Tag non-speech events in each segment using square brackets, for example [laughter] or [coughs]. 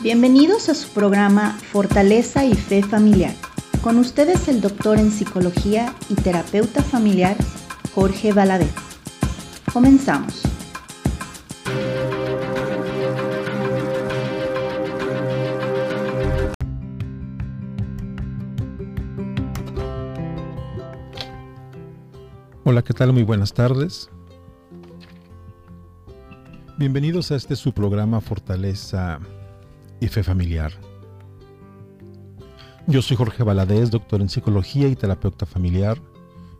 Bienvenidos a su programa Fortaleza y Fe Familiar. Con ustedes el doctor en psicología y terapeuta familiar Jorge Valadez. Comenzamos. Hola, ¿qué tal? Muy buenas tardes. Bienvenidos a este su programa Fortaleza y Fe Familiar. Yo soy Jorge Valadez, doctor en psicología y terapeuta familiar.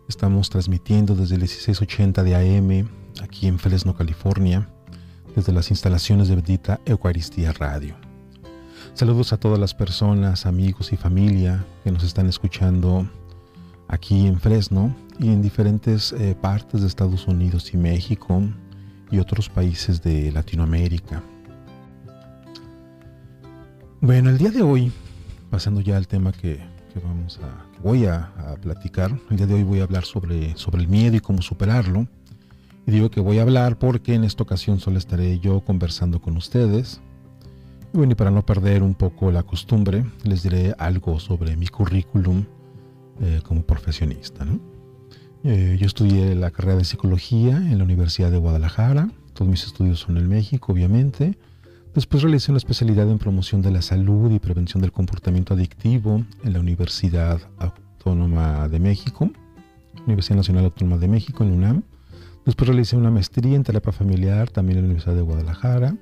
Estamos transmitiendo desde el 1680 de AM aquí en Fresno, California, desde las instalaciones de Bendita Eucaristía Radio. Saludos a todas las personas, amigos y familia que nos están escuchando aquí en Fresno y en diferentes eh, partes de Estados Unidos y México y otros países de Latinoamérica. Bueno, el día de hoy, pasando ya al tema que, vamos a, voy a, platicar, el día de hoy voy a hablar sobre, sobre el miedo y cómo superarlo. Y digo que voy a hablar porque en esta ocasión solo estaré yo conversando con ustedes. Y bueno, y para no perder un poco la costumbre, les diré algo sobre mi currículum eh, como profesionista. Eh, yo estudié la carrera de psicología en la Universidad de Guadalajara. Todos mis estudios son en México, obviamente. Después realicé una especialidad en promoción de la salud y prevención del comportamiento adictivo en la Universidad Autónoma de México, Universidad Nacional Autónoma de México, en UNAM. Después realicé una maestría en terapia familiar también en la Universidad de Guadalajara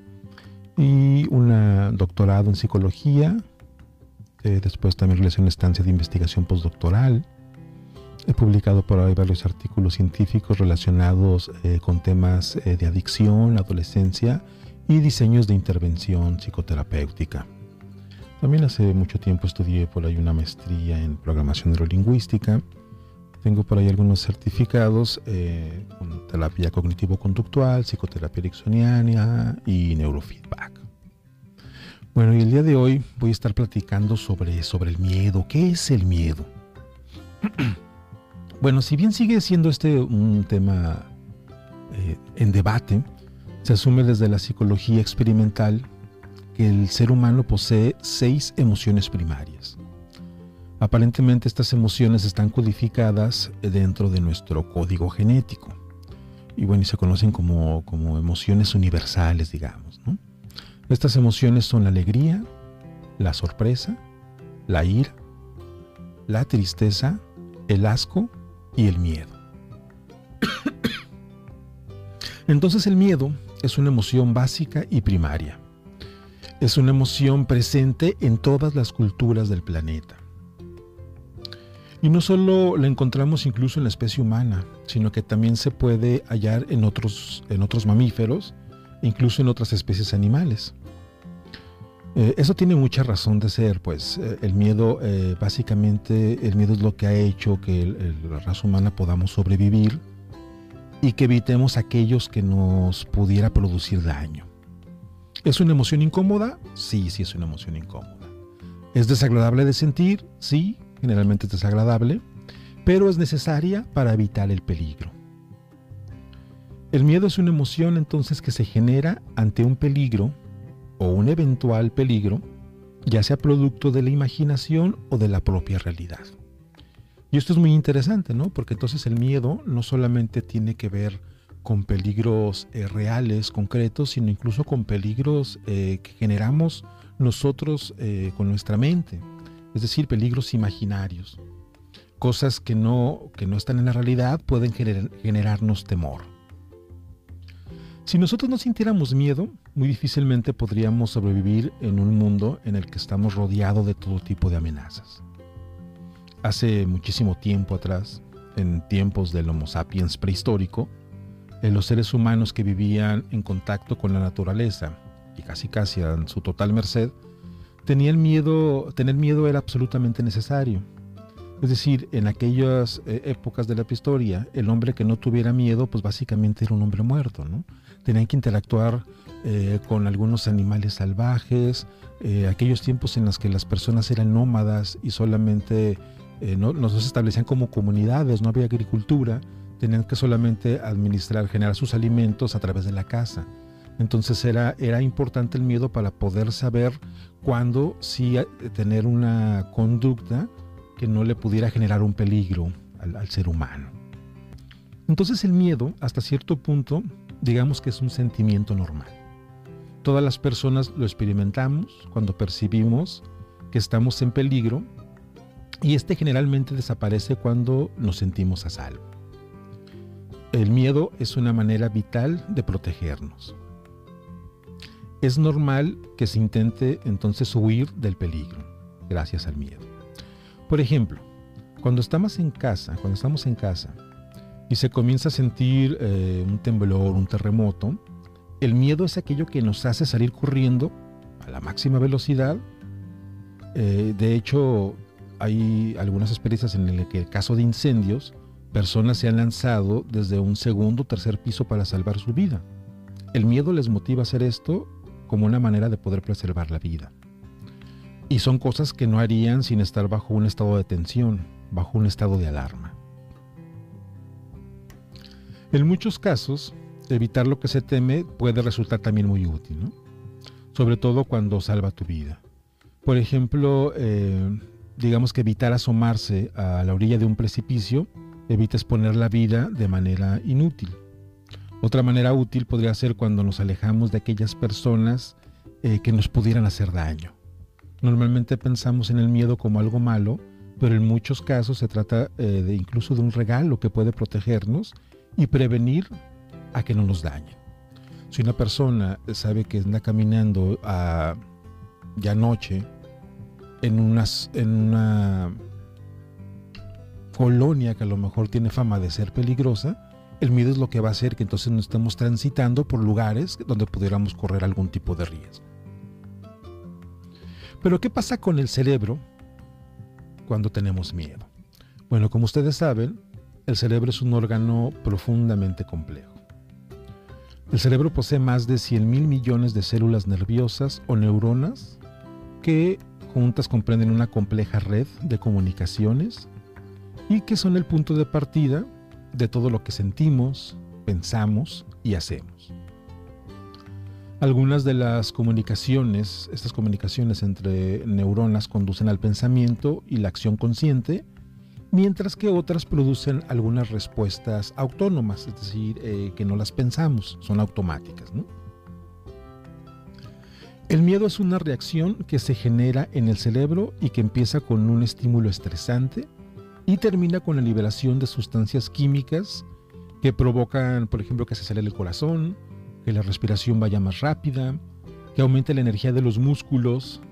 y un doctorado en psicología. Eh, después también realicé una estancia de investigación postdoctoral. He publicado por ahí varios artículos científicos relacionados eh, con temas eh, de adicción, adolescencia y diseños de intervención psicoterapéutica. También hace mucho tiempo estudié por ahí una maestría en programación neurolingüística. Tengo por ahí algunos certificados eh, con terapia cognitivo-conductual, psicoterapia ericksoniana y neurofeedback. Bueno, y el día de hoy voy a estar platicando sobre, sobre el miedo. ¿Qué es el miedo? [clears throat] bueno, si bien sigue siendo este un tema eh, en debate, se asume desde la psicología experimental que el ser humano posee seis emociones primarias. Aparentemente estas emociones están codificadas dentro de nuestro código genético y bueno, y se conocen como, como emociones universales, digamos. Estas emociones son la alegría, la sorpresa, la ira, la tristeza, el asco y el miedo. [coughs] Entonces el miedo es una emoción básica y primaria. Es una emoción presente en todas las culturas del planeta. Y no solo la encontramos incluso en la especie humana, sino que también se puede hallar en otros, en otros mamíferos, incluso en otras especies animales. Eh, eso tiene mucha razón de ser, pues eh, el miedo, eh, básicamente, el miedo es lo que ha hecho que la raza humana podamos sobrevivir y que evitemos aquellos que nos pudiera producir daño. ¿Es una emoción incómoda? Sí, sí es una emoción incómoda. ¿Es desagradable de sentir? Sí, generalmente es desagradable, pero es necesaria para evitar el peligro. El miedo es una emoción entonces que se genera ante un peligro o un eventual peligro, ya sea producto de la imaginación o de la propia realidad. Y esto es muy interesante, ¿no? Porque entonces el miedo no solamente tiene que ver con peligros eh, reales, concretos, sino incluso con peligros eh, que generamos nosotros eh, con nuestra mente, es decir, peligros imaginarios. Cosas que no, que no están en la realidad pueden generarnos temor. Si nosotros no sintiéramos miedo, muy difícilmente podríamos sobrevivir en un mundo en el que estamos rodeados de todo tipo de amenazas hace muchísimo tiempo atrás, en tiempos del Homo sapiens prehistórico, en eh, los seres humanos que vivían en contacto con la naturaleza y casi casi en su total merced, tenían miedo, tener miedo era absolutamente necesario. Es decir, en aquellas eh, épocas de la prehistoria, el hombre que no tuviera miedo, pues básicamente era un hombre muerto, ¿no? Tenían que interactuar eh, con algunos animales salvajes, aquellos tiempos en los que las personas eran nómadas y solamente eh, no, se establecían como comunidades, no había agricultura, tenían que solamente administrar, generar sus alimentos a través de la casa. Entonces era, era importante el miedo para poder saber cuándo sí eh, tener una conducta que no le pudiera generar un peligro al, ser humano. Entonces el miedo, hasta cierto punto, digamos que es un sentimiento normal. Todas las personas lo experimentamos cuando percibimos que estamos en peligro y este generalmente desaparece cuando nos sentimos a salvo. El miedo es una manera vital de protegernos. Es normal que se intente entonces huir del peligro gracias al miedo. Por ejemplo, cuando estamos en casa, cuando estamos en casa y se comienza a sentir eh, un temblor, un terremoto, el miedo es aquello que nos hace salir corriendo a la máxima velocidad. Eh, de hecho, hay algunas experiencias en el que el caso de incendios, personas se han lanzado desde un segundo o tercer piso para salvar su vida. El miedo les motiva a hacer esto como una manera de poder preservar la vida. Y son cosas que no harían sin estar bajo un estado de tensión, bajo un estado de alarma. En muchos casos, evitar lo que se teme puede resultar también muy útil, sobre todo cuando salva tu vida. Por ejemplo, eh, digamos que evitar asomarse a la orilla de un precipicio evita exponer la vida de manera inútil. Otra manera útil podría ser cuando nos alejamos de aquellas personas eh, que nos pudieran hacer daño. Normalmente pensamos en el miedo como algo malo, pero en muchos casos se trata eh, de incluso de un regalo que puede protegernos y prevenir a que no nos dañen. Si una persona sabe que anda caminando a, ya noche en, una colonia que a lo mejor tiene fama de ser peligrosa, el miedo es lo que va a hacer que entonces no estemos transitando por lugares donde pudiéramos correr algún tipo de riesgo. Pero ¿qué pasa con el cerebro cuando tenemos miedo? Bueno, como ustedes saben, el cerebro es un órgano profundamente complejo. El cerebro posee más de 100 mil millones de células nerviosas o neuronas que juntas comprenden una compleja red de comunicaciones y que son el punto de partida de todo lo que sentimos, pensamos y hacemos. Algunas de las comunicaciones, estas comunicaciones entre neuronas conducen al pensamiento y la acción consciente, mientras que otras producen algunas respuestas autónomas, es decir, eh, que no las pensamos, son automáticas. El miedo es una reacción que se genera en el cerebro y que empieza con un estímulo estresante y termina con la liberación de sustancias químicas que provocan, por ejemplo, que se acelere el corazón, que la respiración vaya más rápida, que aumente la energía de los músculos.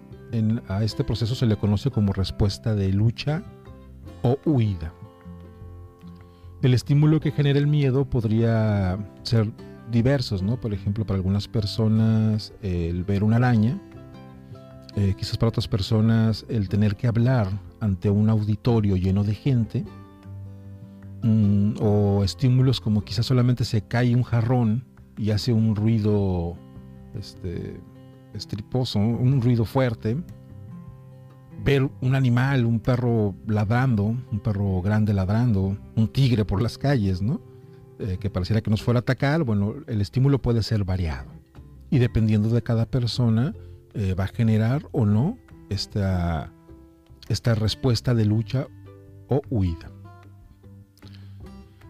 a este proceso se le conoce como respuesta de lucha o huida. El estímulo que genera el miedo podría ser diversos, ¿no? Por ejemplo, para algunas personas el ver una araña, eh, quizás para otras personas el tener que hablar ante un auditorio lleno de gente, mm, o estímulos como quizás solamente se cae un jarrón y hace un ruido este, estriposo, un ruido fuerte, ver un animal, un perro ladrando, un perro grande ladrando, un tigre por las calles, ¿no? Eh, que pareciera que nos fuera a atacar, bueno, el estímulo puede ser variado. Y dependiendo de cada persona, eh, va a generar o no esta, esta respuesta de lucha o huida.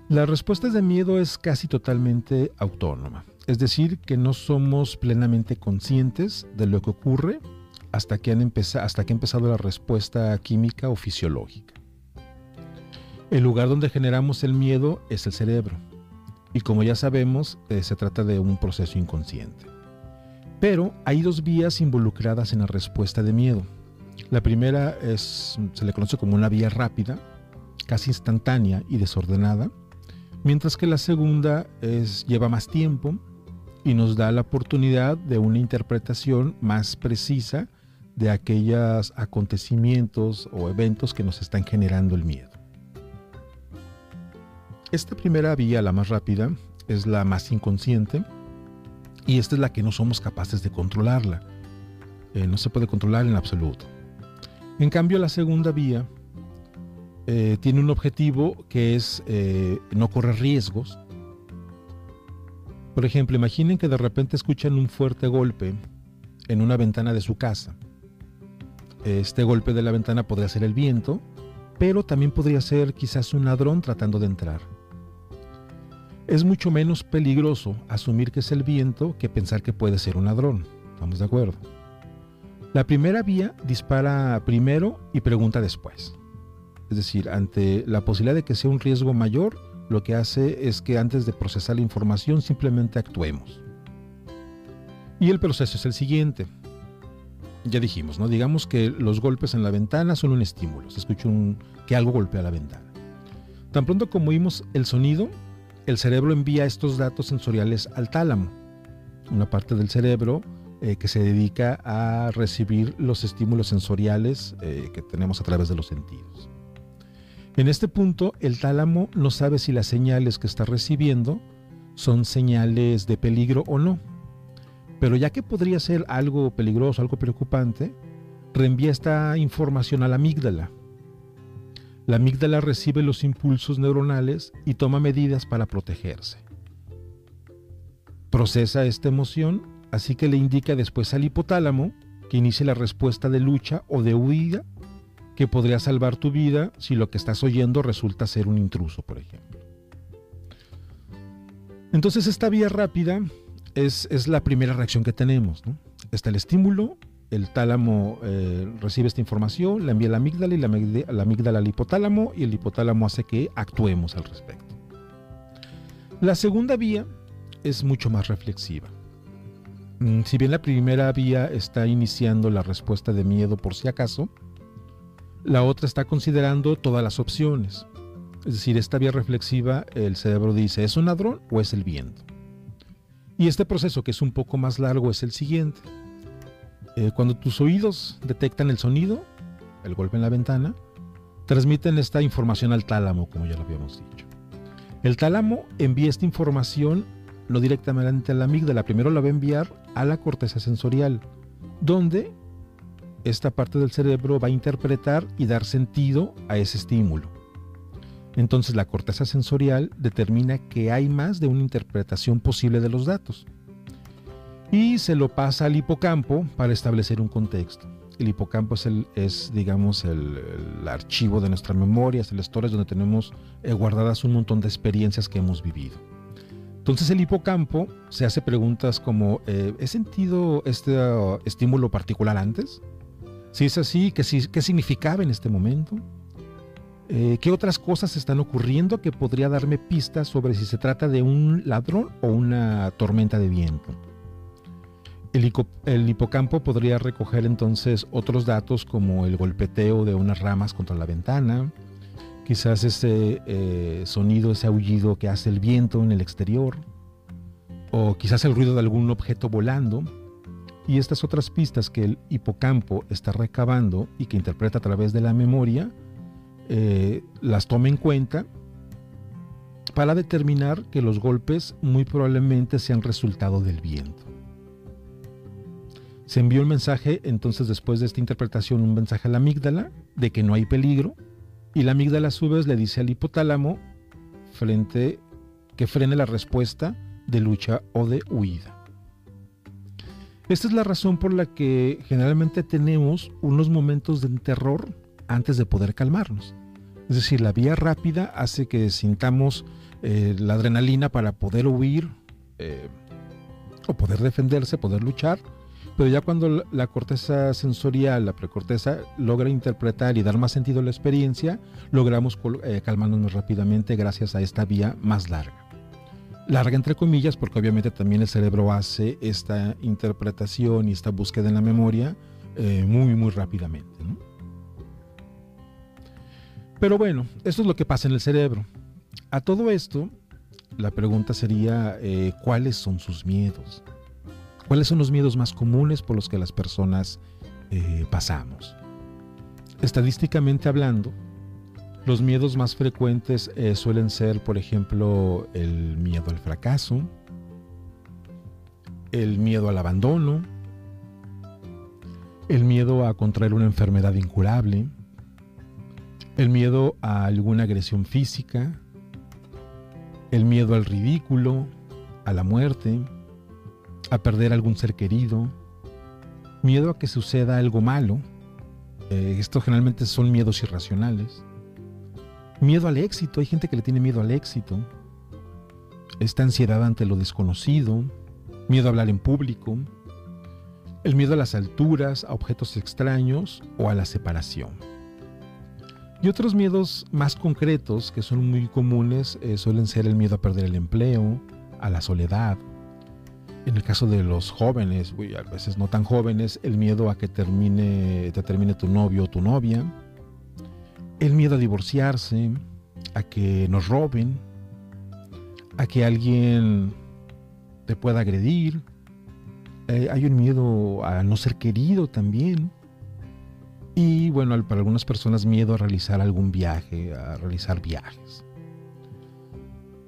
La respuesta de miedo es casi totalmente autónoma, es decir, que no somos plenamente conscientes de lo que ocurre hasta que, han hasta que ha empezado la respuesta química o fisiológica. El lugar donde generamos el miedo es el cerebro, y como ya sabemos, eh, se trata de un proceso inconsciente. Pero hay dos vías involucradas en la respuesta de miedo. La primera es, se le conoce como una vía rápida, casi instantánea y desordenada, mientras que la segunda es, lleva más tiempo y nos da la oportunidad de una interpretación más precisa de aquellos acontecimientos o eventos que nos están generando el miedo. Esta primera vía, la más rápida, es la más inconsciente y esta es la que no somos capaces de controlarla. Eh, no se puede controlar en absoluto. En cambio, la segunda vía eh, tiene un objetivo que es eh, no correr riesgos Por ejemplo, imaginen que de repente escuchan un fuerte golpe en una ventana de su casa. Este golpe de la ventana podría ser el viento, pero también podría ser quizás un ladrón tratando de entrar. Es mucho menos peligroso asumir que es el viento que pensar que puede ser un ladrón. ¿Estamos de acuerdo? La primera vía dispara primero y pregunta después. Es decir, ante la posibilidad de que sea un riesgo mayor, lo que hace es que antes de procesar la información simplemente actuemos. Y el proceso es el siguiente. Ya dijimos, ¿no? Digamos que los golpes en la ventana son un estímulo. Se escucha un, que algo golpea la ventana. Tan pronto como oímos el sonido, el cerebro envía estos datos sensoriales al tálamo, una parte del cerebro eh, que se dedica a recibir los estímulos sensoriales eh, que tenemos a través de los sentidos. En este punto, el tálamo no sabe si las señales que está recibiendo son señales de peligro o no. Pero ya que podría ser algo peligroso, algo preocupante, reenvía esta información a la amígdala. La amígdala recibe los impulsos neuronales y toma medidas para protegerse. Procesa esta emoción, así que le indica después al hipotálamo que inicie la respuesta de lucha o de huida que podría salvar tu vida si lo que estás oyendo resulta ser un intruso, por ejemplo. Entonces esta vía rápida es, la primera reacción que tenemos. Está el estímulo, el tálamo eh, recibe esta información, la envía a la amígdala y la, la amígdala al hipotálamo y el hipotálamo hace que actuemos al respecto. La segunda vía es mucho más reflexiva. Mm, si bien la primera vía está iniciando la respuesta de miedo por si acaso, la otra está considerando todas las opciones. Es decir, esta vía reflexiva, el cerebro dice, ¿es un ladrón o es el viento? Y este proceso, que es un poco más largo, es el siguiente. Eh, cuando tus oídos detectan el sonido, el golpe en la ventana, transmiten esta información al tálamo, como ya lo habíamos dicho. El tálamo envía esta información no directamente a la amígdala, primero la va a enviar a la corteza sensorial, donde esta parte del cerebro va a interpretar y dar sentido a ese estímulo. Entonces la corteza sensorial determina que hay más de una interpretación posible de los datos y se lo pasa al hipocampo para establecer un contexto. El hipocampo es, digamos, el, archivo de nuestra memoria, es el storage donde tenemos eh, guardadas un montón de experiencias que hemos vivido. Entonces el hipocampo se hace preguntas como, eh, ¿he sentido este uh, estímulo particular antes? Si es así, ¿qué, ¿qué significaba en este momento? Eh, ¿Qué otras cosas están ocurriendo que podría darme pistas sobre si se trata de un ladrón o una tormenta de viento? El, hipocampo podría recoger entonces otros datos como el golpeteo de unas ramas contra la ventana, quizás ese eh, sonido, ese aullido que hace el viento en el exterior, o quizás el ruido de algún objeto volando. Y estas otras pistas que el hipocampo está recabando y que interpreta a través de la memoria, eh, las tome en cuenta para determinar que los golpes muy probablemente sean resultado del viento. Se envió un mensaje, entonces después de esta interpretación, un mensaje a la amígdala de que no hay peligro y la amígdala a su vez le dice al hipotálamo frente que frene la respuesta de lucha o de huida. Esta es la razón por la que generalmente tenemos unos momentos de terror antes de poder calmarnos. Es decir, la vía rápida hace que sintamos eh, la adrenalina para poder huir eh, o poder defenderse, poder luchar, pero ya cuando la corteza sensorial, la precorteza, logra interpretar y dar más sentido a la experiencia, logramos eh, calmarnos más rápidamente gracias a esta vía más larga. Larga entre comillas, porque obviamente también el cerebro hace esta interpretación y esta búsqueda en la memoria muy, muy rápidamente. Pero bueno, esto es lo que pasa en el cerebro. A todo esto, la pregunta sería, eh, ¿cuáles son sus miedos? ¿Cuáles son los miedos más comunes por los que las personas eh, pasamos? Estadísticamente hablando, los miedos más frecuentes eh, suelen ser, por ejemplo, el miedo al fracaso, el miedo al abandono, el miedo a contraer una enfermedad incurable, el miedo a alguna agresión física, el miedo al ridículo, a la muerte, a perder algún ser querido, miedo a que suceda algo malo. Eh, estos generalmente son miedos irracionales. Miedo al éxito, hay gente que le tiene miedo al éxito. Esta ansiedad ante lo desconocido, miedo a hablar en público, el miedo a las alturas, a objetos extraños o a la separación. Y otros miedos más concretos que son muy comunes eh, suelen ser el miedo a perder el empleo, a la soledad. En el caso de los jóvenes, a veces no tan jóvenes, el miedo a que termine, te termine tu novio o tu novia. El miedo a divorciarse, a que nos roben, a que alguien te pueda agredir. Eh, hay un miedo a no ser querido también. Y bueno, para algunas personas miedo a realizar algún viaje, a realizar viajes.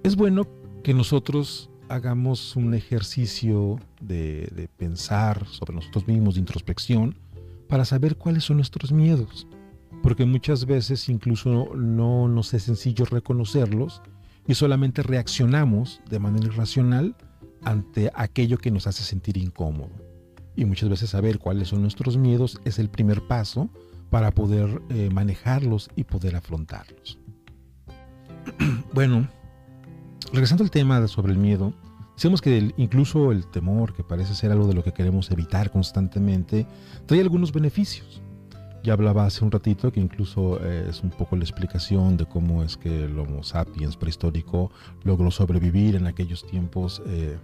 Es bueno que nosotros hagamos un ejercicio de, pensar sobre nosotros mismos, de introspección, para saber cuáles son nuestros miedos. Porque muchas veces incluso no nos es sencillo reconocerlos y solamente reaccionamos de manera irracional ante aquello que nos hace sentir incómodo. Y muchas veces saber cuáles son nuestros miedos es el primer paso para poder eh, manejarlos y poder afrontarlos. [clears throat] bueno, regresando al tema sobre el miedo, decimos que incluso el temor, que parece ser algo de lo que queremos evitar constantemente, trae algunos beneficios. Ya hablaba hace un ratito que incluso eh, es un poco la explicación de cómo es que el Homo sapiens prehistórico logró sobrevivir en aquellos tiempos eh,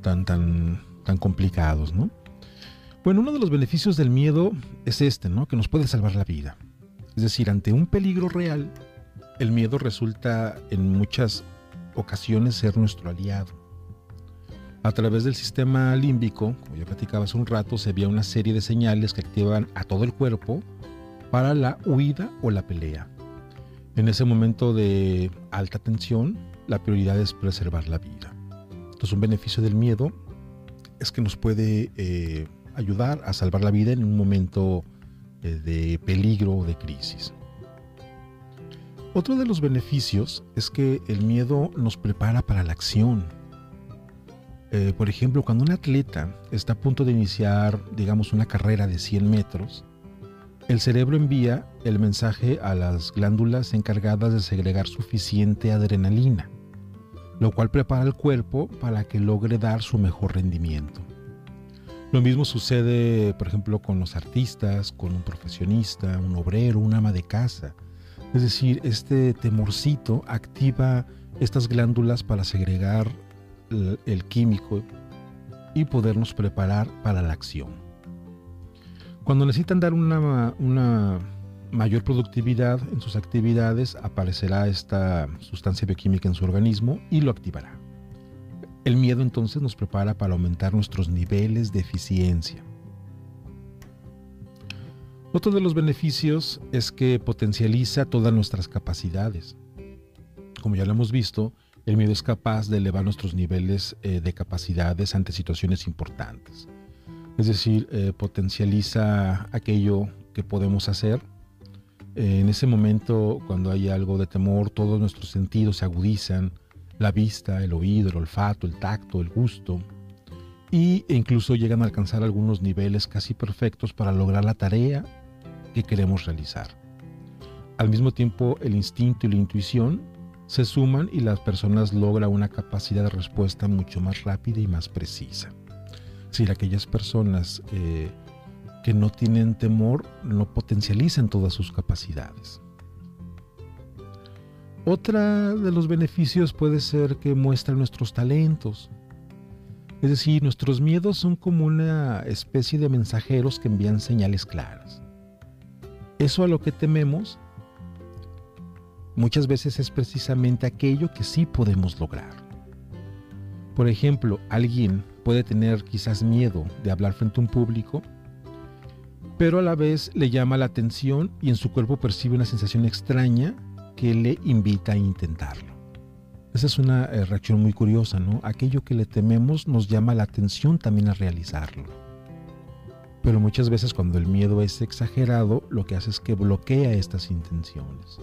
tan, tan, tan complicados, ¿no? Bueno, uno de los beneficios del miedo es este, ¿no? Que nos puede salvar la vida. Es decir, ante un peligro real, el miedo resulta en muchas ocasiones ser nuestro aliado. A través del sistema límbico, como ya platicaba hace un rato, se veía una serie de señales que activan a todo el cuerpo para la huida o la pelea. En ese momento de alta tensión, la prioridad es preservar la vida. Entonces, un beneficio del miedo es que nos puede eh, ayudar a salvar la vida en un momento eh, de peligro o de crisis. Otro de los beneficios es que el miedo nos prepara para la acción. Eh, por ejemplo, cuando un atleta está a punto de iniciar, digamos, una carrera de 100 metros, el cerebro envía el mensaje a las glándulas encargadas de segregar suficiente adrenalina, lo cual prepara el cuerpo para que logre dar su mejor rendimiento. Lo mismo sucede, por ejemplo, con los artistas, con un profesionista, un obrero, un ama de casa. Es decir, este temorcito activa estas glándulas para segregar el, químico y podernos preparar para la acción. Cuando necesitan dar una, una mayor productividad en sus actividades, aparecerá esta sustancia bioquímica en su organismo y lo activará. El miedo entonces nos prepara para aumentar nuestros niveles de eficiencia. Otro de los beneficios es que potencializa todas nuestras capacidades. Como ya lo hemos visto, el miedo es capaz de elevar nuestros niveles eh, de capacidades ante situaciones importantes. Es decir, eh, potencializa aquello que podemos hacer. Eh, en ese momento, cuando hay algo de temor, todos nuestros sentidos se agudizan, la vista, el oído, el olfato, el tacto, el gusto, y e incluso llegan a alcanzar algunos niveles casi perfectos para lograr la tarea que queremos realizar. Al mismo tiempo, el instinto y la intuición se suman y las personas logran una capacidad de respuesta mucho más rápida y más precisa. Decir, aquellas personas eh, que no tienen temor no potencializan todas sus capacidades. Otra de los beneficios puede ser que muestran nuestros talentos. Es decir, nuestros miedos son como una especie de mensajeros que envían señales claras. Eso a lo que tememos muchas veces es precisamente aquello que sí podemos lograr. Por ejemplo, alguien puede tener quizás miedo de hablar frente a un público, pero a la vez le llama la atención y en su cuerpo percibe una sensación extraña que le invita a intentarlo. Esa es una eh, reacción muy curiosa, ¿no? Aquello que le tememos nos llama la atención también a realizarlo. Pero muchas veces cuando el miedo es exagerado, lo que hace es que bloquea estas intenciones.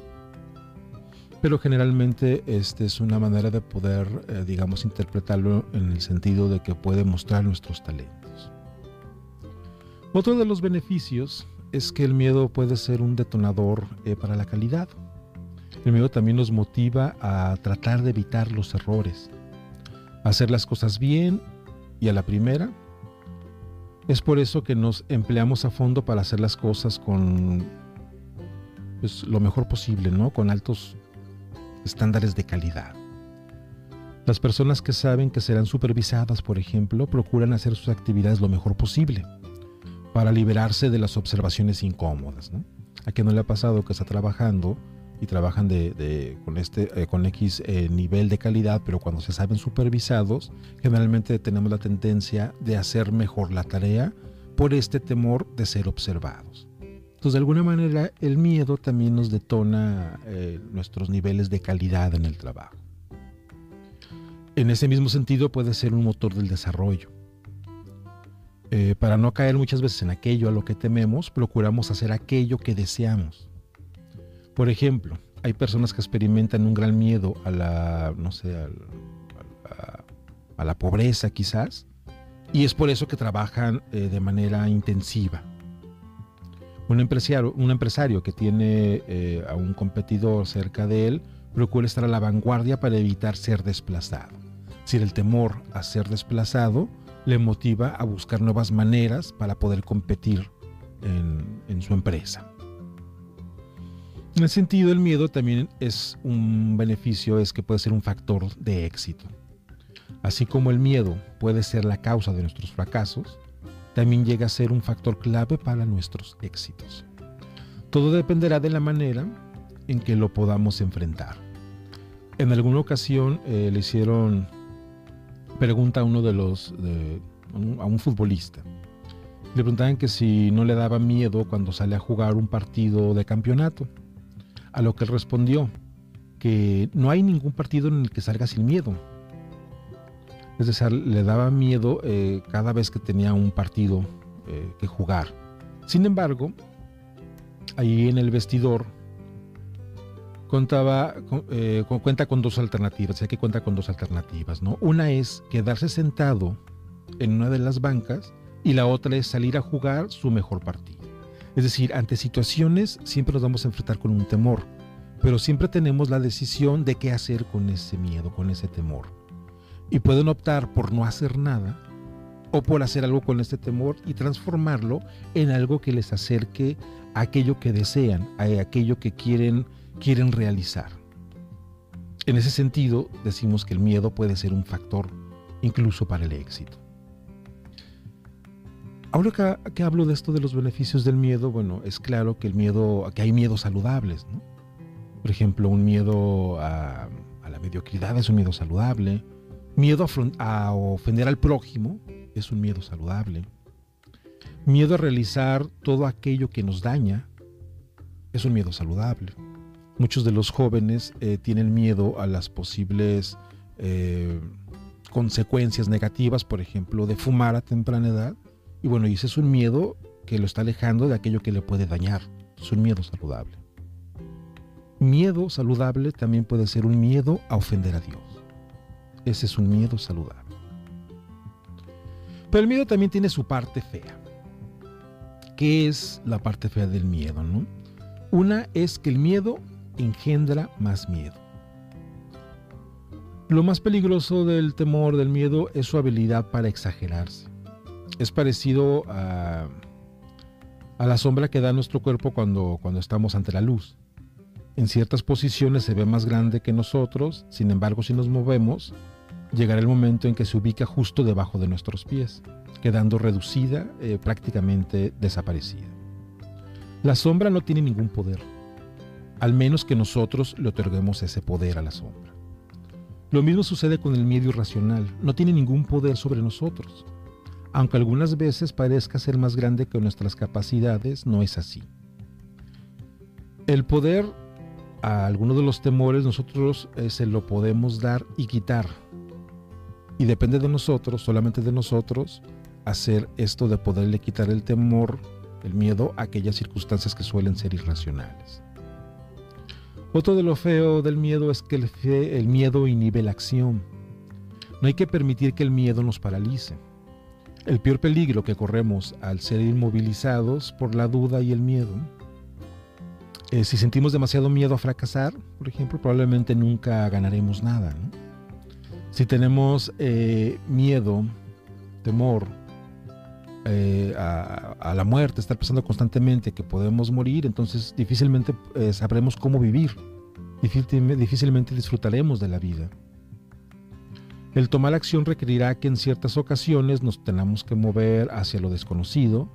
Pero generalmente este es una manera de poder, eh, digamos, interpretarlo en el sentido de que puede mostrar nuestros talentos. Otro de los beneficios es que el miedo puede ser un detonador eh, para la calidad. El miedo también nos motiva a tratar de evitar los errores, a hacer las cosas bien y a la primera. Es por eso que nos empleamos a fondo para hacer las cosas con pues, lo mejor posible, ¿no? Con altos estándares de calidad. Las personas que saben que serán supervisadas, por ejemplo, procuran hacer sus actividades lo mejor posible para liberarse de las observaciones incómodas. A quien no le ha pasado que está trabajando y trabajan con, este, eh, con X eh, nivel de calidad, pero cuando se saben supervisados, generalmente tenemos la tendencia de hacer mejor la tarea por este temor de ser observados. Entonces, de alguna manera, el miedo también nos detona eh, nuestros niveles de calidad en el trabajo. En ese mismo sentido, puede ser un motor del desarrollo. Eh, para no caer muchas veces en aquello a lo que tememos, procuramos hacer aquello que deseamos. Por ejemplo, hay personas que experimentan un gran miedo a la, no sé, a, la, pobreza quizás, y es por eso que trabajan eh, de manera intensiva un empresario, un empresario que tiene eh, a un competidor cerca de él procura estar a la vanguardia para evitar ser desplazado. Si el temor a ser desplazado le motiva a buscar nuevas maneras para poder competir en, en su empresa. En ese sentido, el miedo también es un beneficio, es que puede ser un factor de éxito. Así como el miedo puede ser la causa de nuestros fracasos, también llega a ser un factor clave para nuestros éxitos. Todo dependerá de la manera en que lo podamos enfrentar. En alguna ocasión eh, le hicieron pregunta a uno de los, a un futbolista. Le preguntaban que si no le daba miedo cuando sale a jugar un partido de campeonato. A lo que él respondió que no hay ningún partido en el que salga sin miedo. Es decir, le daba miedo eh, cada vez que tenía un partido eh, que jugar. Sin embargo, ahí en el vestidor eh, cuenta con dos alternativas, que cuenta con dos alternativas, ¿no? Una es quedarse sentado en una de las bancas y la otra es salir a jugar su mejor partido. Es decir, ante situaciones siempre nos vamos a enfrentar con un temor, pero siempre tenemos la decisión de qué hacer con ese miedo, con ese temor y pueden optar por no hacer nada o por hacer algo con este temor y transformarlo en algo que les acerque a aquello que desean, a aquello que quieren, quieren realizar. En ese sentido, decimos que el miedo puede ser un factor incluso para el éxito. Ahora que, hablo de esto de los beneficios del miedo, bueno, es claro que el miedo, que hay miedos saludables, Por ejemplo, un miedo a, a la mediocridad es un miedo saludable, Miedo a, ofender al prójimo es un miedo saludable. Miedo a realizar todo aquello que nos daña es un miedo saludable. Muchos de los jóvenes eh, tienen miedo a las posibles eh, consecuencias negativas, por ejemplo, de fumar a temprana edad. Y bueno, ese es un miedo que lo está alejando de aquello que le puede dañar. Es un miedo saludable. Miedo saludable también puede ser un miedo a ofender a Dios. Ese es un miedo saludable. Pero el miedo también tiene su parte fea. ¿Qué es la parte fea del miedo? Una es que el miedo engendra más miedo. Lo más peligroso del temor, del miedo, es su habilidad para exagerarse. Es parecido a, a la sombra que da nuestro cuerpo cuando, cuando estamos ante la luz. En ciertas posiciones se ve más grande que nosotros, sin embargo si nos movemos, llegará el momento en que se ubica justo debajo de nuestros pies, quedando reducida, eh, prácticamente desaparecida. La sombra no tiene ningún poder, al menos que nosotros le otorguemos ese poder a la sombra. Lo mismo sucede con el miedo irracional, no tiene ningún poder sobre nosotros. Aunque algunas veces parezca ser más grande que nuestras capacidades, no es así. El poder a algunos de los temores nosotros eh, se lo podemos dar y quitar, y depende de nosotros, solamente de nosotros, hacer esto de poderle quitar el temor, el miedo a aquellas circunstancias que suelen ser irracionales. Otro de lo feo del miedo es que el, el miedo inhibe la acción. No hay que permitir que el miedo nos paralice. El peor peligro que corremos al ser inmovilizados por la duda y el miedo. Eh, si sentimos demasiado miedo a fracasar, por ejemplo, probablemente nunca ganaremos nada. Si tenemos eh, miedo, temor eh, a, la muerte, estar pensando constantemente que podemos morir, entonces difícilmente sabremos cómo vivir, difícilmente disfrutaremos de la vida. El tomar acción requerirá que en ciertas ocasiones nos tengamos que mover hacia lo desconocido.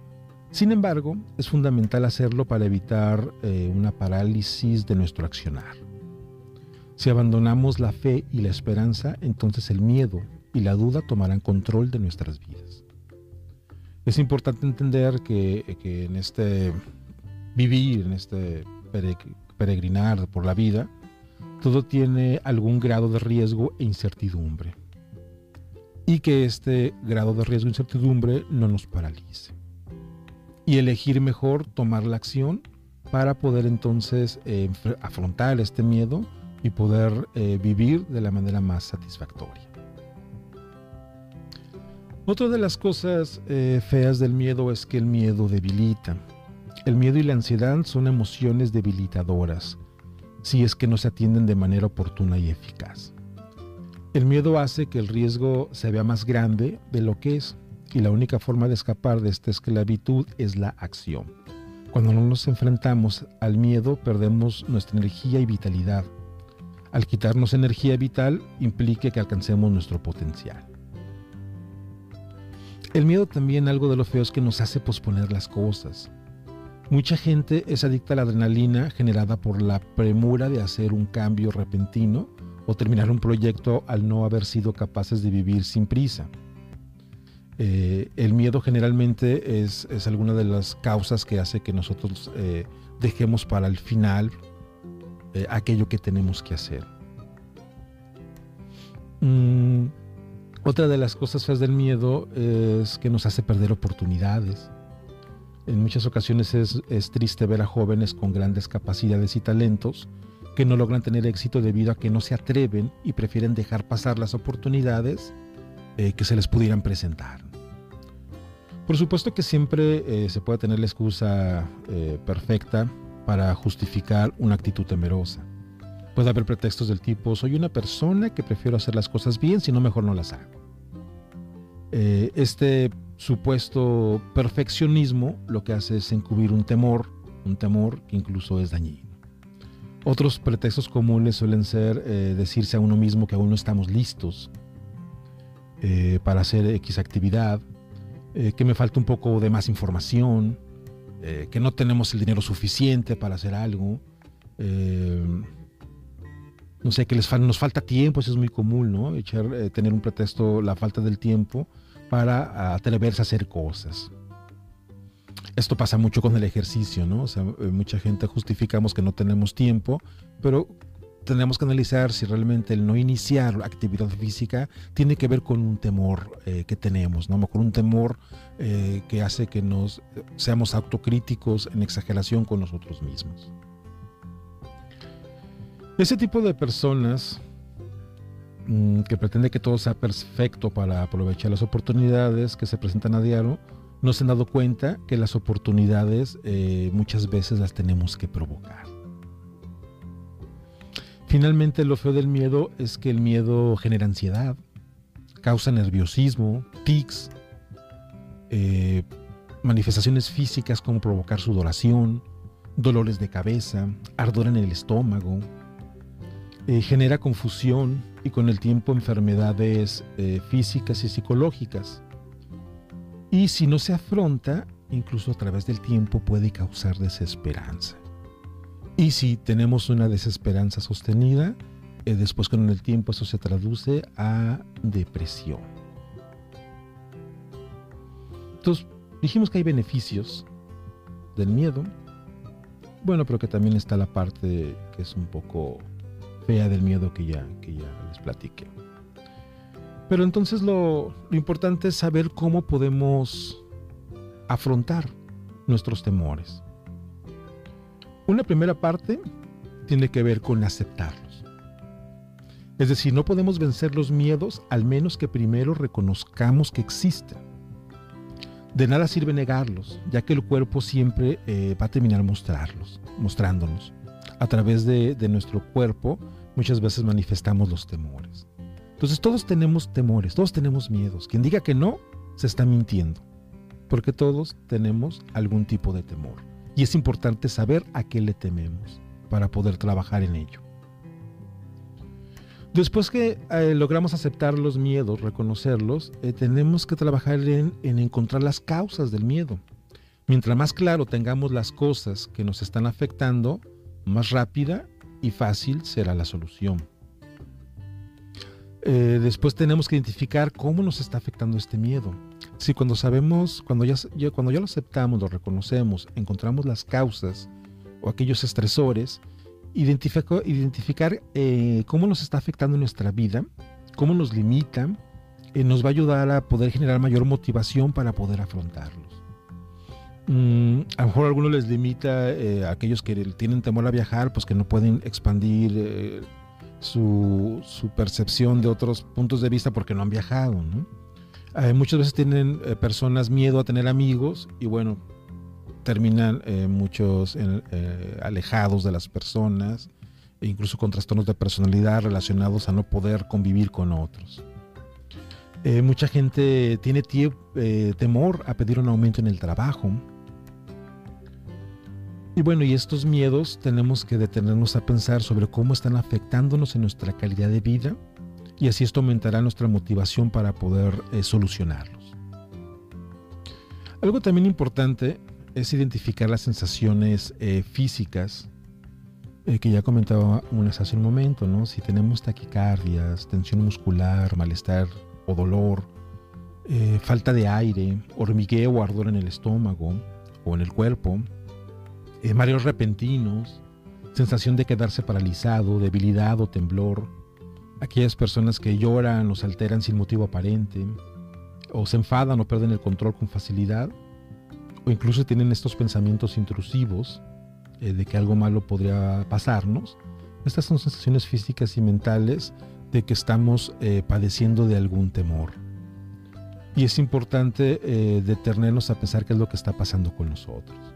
Sin embargo, es fundamental hacerlo para evitar eh, una parálisis de nuestro accionar. Si abandonamos la fe y la esperanza, entonces el miedo y la duda tomarán control de nuestras vidas. Es importante entender que, que en este vivir, en este peregrinar por la vida, todo tiene algún grado de riesgo e incertidumbre y que este grado de riesgo e incertidumbre no nos paralice. Y elegir mejor tomar la acción para poder entonces eh, afrontar este miedo y poder eh, vivir de la manera más satisfactoria. Otra de las cosas eh, feas del miedo es que el miedo debilita. El miedo y la ansiedad son emociones debilitadoras si es que no se atienden de manera oportuna y eficaz. El miedo hace que el riesgo se vea más grande de lo que es y la única forma de escapar de esta esclavitud es la acción. Cuando no nos enfrentamos al miedo perdemos nuestra energía y vitalidad. Al quitarnos energía vital implica que alcancemos nuestro potencial. El miedo también algo de lo feo es que nos hace posponer las cosas. Mucha gente es adicta a la adrenalina generada por la premura de hacer un cambio repentino o terminar un proyecto al no haber sido capaces de vivir sin prisa. Eh, el miedo generalmente es, alguna de las causas que hace que nosotros eh, dejemos para el final eh, aquello que tenemos que hacer. Mm, otra de las cosas feas del miedo es que nos hace perder oportunidades. En muchas ocasiones es triste ver a jóvenes con grandes capacidades y talentos que no logran tener éxito debido a que no se atreven y prefieren dejar pasar las oportunidades eh, que se les pudieran presentar. Por supuesto que siempre eh, se puede tener la excusa eh, perfecta para justificar una actitud temerosa. Puede haber pretextos del tipo, soy una persona que prefiero hacer las cosas bien, si no mejor no las hago. este supuesto perfeccionismo lo que hace es encubrir un temor, un temor que incluso es dañino. Otros pretextos comunes suelen ser decirse a uno mismo que aún no estamos listos eh, para hacer X actividad, eh, que me falta un poco de más información, que no tenemos el dinero suficiente para hacer algo. no sé, que les nos falta tiempo, eso es muy común, ¿no? Echar, tener un pretexto, la falta del tiempo, para atreverse a hacer cosas. Esto pasa mucho con el ejercicio, ¿no? O sea, eh, mucha gente justificamos que no tenemos tiempo, pero tenemos que analizar si realmente el no iniciar actividad física tiene que ver con un temor eh, que tenemos, ¿no? Con un temor eh, que hace que nos seamos autocríticos en exageración con nosotros mismos. Ese tipo de personas mm, que pretende que todo sea perfecto para aprovechar las oportunidades que se presentan a diario, no se han dado cuenta que las oportunidades eh, muchas veces las tenemos que provocar. Finalmente, lo feo del miedo es que el miedo genera ansiedad, causa nerviosismo, tics, eh, manifestaciones físicas como provocar sudoración, dolores de cabeza, ardor en el estómago, eh, genera confusión y con el tiempo enfermedades físicas y psicológicas. Y si no se afronta, incluso a través del tiempo puede causar desesperanza. Y si tenemos una desesperanza sostenida, eh, después con el tiempo eso se traduce a depresión. Entonces, dijimos que hay beneficios del miedo. Bueno, pero que también está la parte que es un poco fea del miedo que ya, que ya les platiqué. Pero entonces lo, importante es saber cómo podemos afrontar nuestros temores. Una primera parte tiene que ver con aceptarlos. Es decir, no podemos vencer los miedos al menos que primero reconozcamos que existen. De nada sirve negarlos, ya que el cuerpo siempre eh, va a terminar mostrarlos, mostrándonos. A través de, de nuestro cuerpo muchas veces manifestamos los temores. Entonces todos tenemos temores, todos tenemos miedos. Quien diga que no, se está mintiendo, porque todos tenemos algún tipo de temor. Y es importante saber a qué le tememos para poder trabajar en ello. Después que eh, logramos aceptar los miedos, reconocerlos, eh, tenemos que trabajar en, en encontrar las causas del miedo. Mientras más claro tengamos las cosas que nos están afectando, más rápida y fácil será la solución. Eh, después tenemos que identificar cómo nos está afectando este miedo. Si cuando sabemos, cuando ya, cuando ya lo aceptamos, lo reconocemos, encontramos las causas o aquellos estresores, identificar eh, cómo nos está afectando nuestra vida, cómo nos limita, eh, nos va a ayudar a poder generar mayor motivación para poder afrontarlos. Mm, a lo mejor a algunos les limita a aquellos que tienen temor a viajar, pues que no pueden expandir su, percepción de otros puntos de vista porque no han viajado. Eh, muchas veces tienen eh, personas miedo a tener amigos y bueno, terminan eh, muchos alejados de las personas e incluso con trastornos de personalidad relacionados a no poder convivir con otros. mucha gente tiene temor a pedir un aumento en el trabajo y bueno, y estos miedos tenemos que detenernos a pensar sobre cómo están afectándonos en nuestra calidad de vida y así esto aumentará nuestra motivación para poder eh, solucionarlos. Algo también importante es identificar las sensaciones eh, físicas eh, que ya comentaba unas hace un momento, ¿no? Si tenemos taquicardias, tensión muscular, malestar o dolor, falta de aire, hormigueo o ardor en el estómago o en el cuerpo, mareos repentinos, sensación de quedarse paralizado, debilidad o temblor, aquellas personas que lloran o se alteran sin motivo aparente, o se enfadan o pierden el control con facilidad, o incluso tienen estos pensamientos intrusivos eh, de que algo malo podría pasarnos. Estas son sensaciones físicas y mentales de que estamos eh, padeciendo de algún temor. Y es importante detenernos a pensar qué es lo que está pasando con nosotros.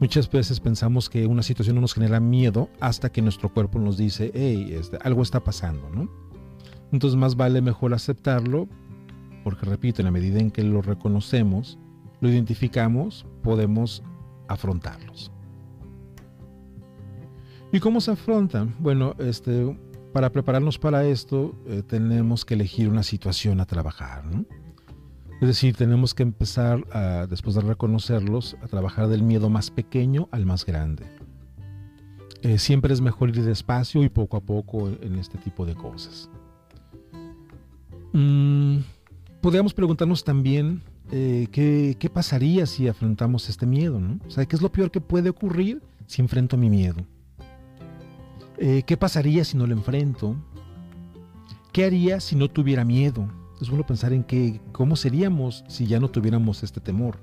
Muchas veces pensamos que una situación no nos genera miedo hasta que nuestro cuerpo nos dice, hey, este, algo está pasando, ¿no? Entonces más vale mejor aceptarlo, porque repito, en la medida en que lo reconocemos, lo identificamos, podemos afrontarlos. ¿Y cómo se afrontan? Bueno, este, para prepararnos para esto eh, tenemos que elegir una situación a trabajar, ¿no? Es decir, tenemos que empezar, después de reconocerlos, a trabajar del miedo más pequeño al más grande. Eh, siempre es mejor ir despacio y poco a poco en este tipo de cosas. Mm, podríamos preguntarnos también eh, ¿qué, pasaría si afrontamos este miedo. ¿no? O sea, ¿qué es lo peor que puede ocurrir si enfrento mi miedo? Eh, ¿Qué pasaría si no lo enfrento? ¿Qué haría si no tuviera miedo? Es bueno pensar en que, cómo seríamos si ya no tuviéramos este temor.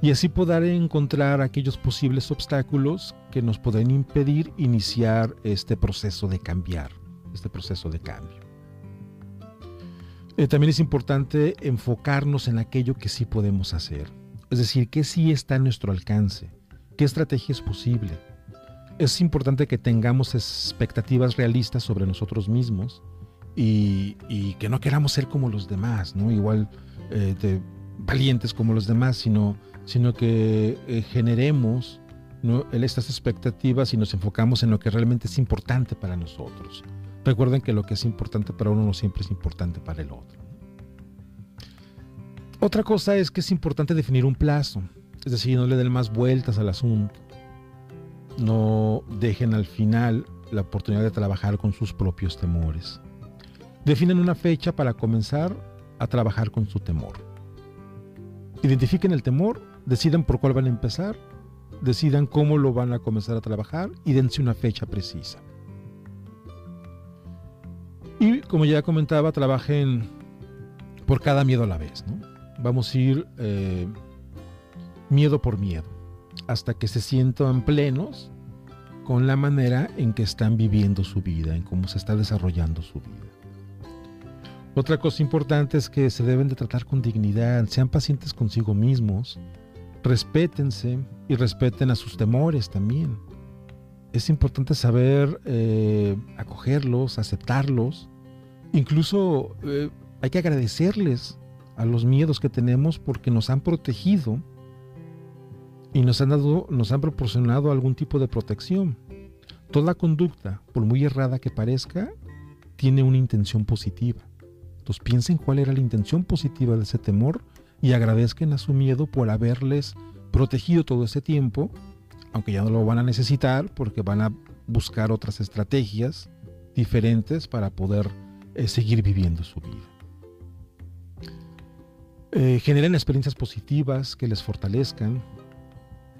Y así poder encontrar aquellos posibles obstáculos que nos pueden impedir iniciar este proceso de cambiar, este proceso de cambio. Eh, también es importante enfocarnos en aquello que sí podemos hacer, es decir, que sí está a nuestro alcance, qué estrategia es posible. Es importante que tengamos expectativas realistas sobre nosotros mismos y, que no queramos ser como los demás, ¿no? Igual eh, valientes como los demás, sino, sino que eh, generemos estas expectativas y nos enfocamos en lo que realmente es importante para nosotros. Recuerden que lo que es importante para uno no siempre es importante para el otro. Otra cosa es que es importante definir un plazo, es decir, no le den más vueltas al asunto. No dejen al final la oportunidad de trabajar con sus propios temores. Definen una fecha para comenzar a trabajar con su temor. Identifiquen el temor, decidan por cuál van a empezar, decidan cómo lo van a comenzar a trabajar y dense una fecha precisa. Y como ya comentaba, trabajen por cada miedo a la vez. Vamos a ir eh, miedo por miedo, hasta que se sientan plenos con la manera en que están viviendo su vida, en cómo se está desarrollando su vida. Otra cosa importante es que se deben de tratar con dignidad, sean pacientes consigo mismos, respétense y respeten a sus temores también. Es importante saber eh, acogerlos, aceptarlos, incluso eh, hay que agradecerles a los miedos que tenemos porque nos han protegido y nos han, dado, nos han proporcionado algún tipo de protección. Toda conducta, por muy errada que parezca, tiene una intención positiva. Piensen cuál era la intención positiva de ese temor y agradezcan a su miedo por haberles protegido todo ese tiempo, aunque ya no lo van a necesitar porque van a buscar otras estrategias diferentes para poder eh, seguir viviendo su vida. Eh, generen experiencias positivas que les fortalezcan,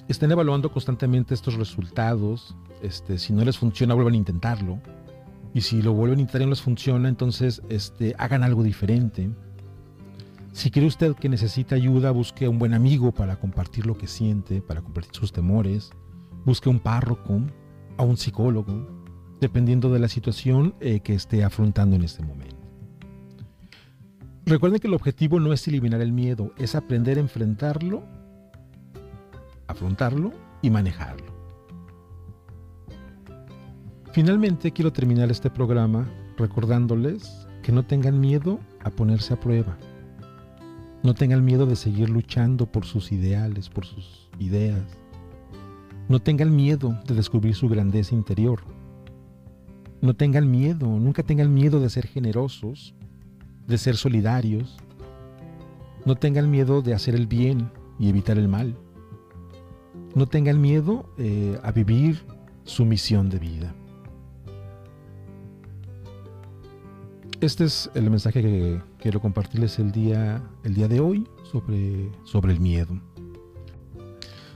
estén evaluando constantemente estos resultados. Este, si no les funciona, vuelvan a intentarlo. Y si lo vuelven a intentar y no les funciona, entonces este, hagan algo diferente. Si cree usted que necesita ayuda, busque a un buen amigo para compartir lo que siente, para compartir sus temores. Busque un párroco, a un psicólogo, dependiendo de la situación eh, que esté afrontando en este momento. Recuerden que el objetivo no es eliminar el miedo, es aprender a enfrentarlo afrontarlo y manejarlo. Finalmente quiero terminar este programa recordándoles que no tengan miedo a ponerse a prueba. No tengan miedo de seguir luchando por sus ideales, por sus ideas. No tengan miedo de descubrir su grandeza interior. No tengan miedo, nunca tengan miedo de ser generosos, de ser solidarios. No tengan miedo de hacer el bien y evitar el mal no tengan miedo eh, a vivir su misión de vida. Este es el mensaje que quiero compartirles el día, el día de hoy sobre, sobre el miedo.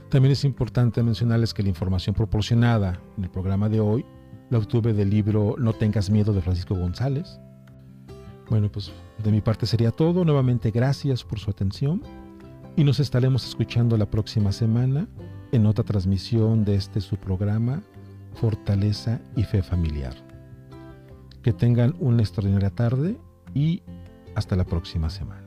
También es importante mencionarles que la información proporcionada en el programa de hoy la obtuve del libro No tengas miedo de Francisco González. Bueno, pues de mi parte sería todo. Nuevamente gracias por su atención y nos estaremos escuchando la próxima semana en otra transmisión de este su programa Fortaleza y Fe Familiar. Que tengan una extraordinaria tarde y hasta la próxima semana.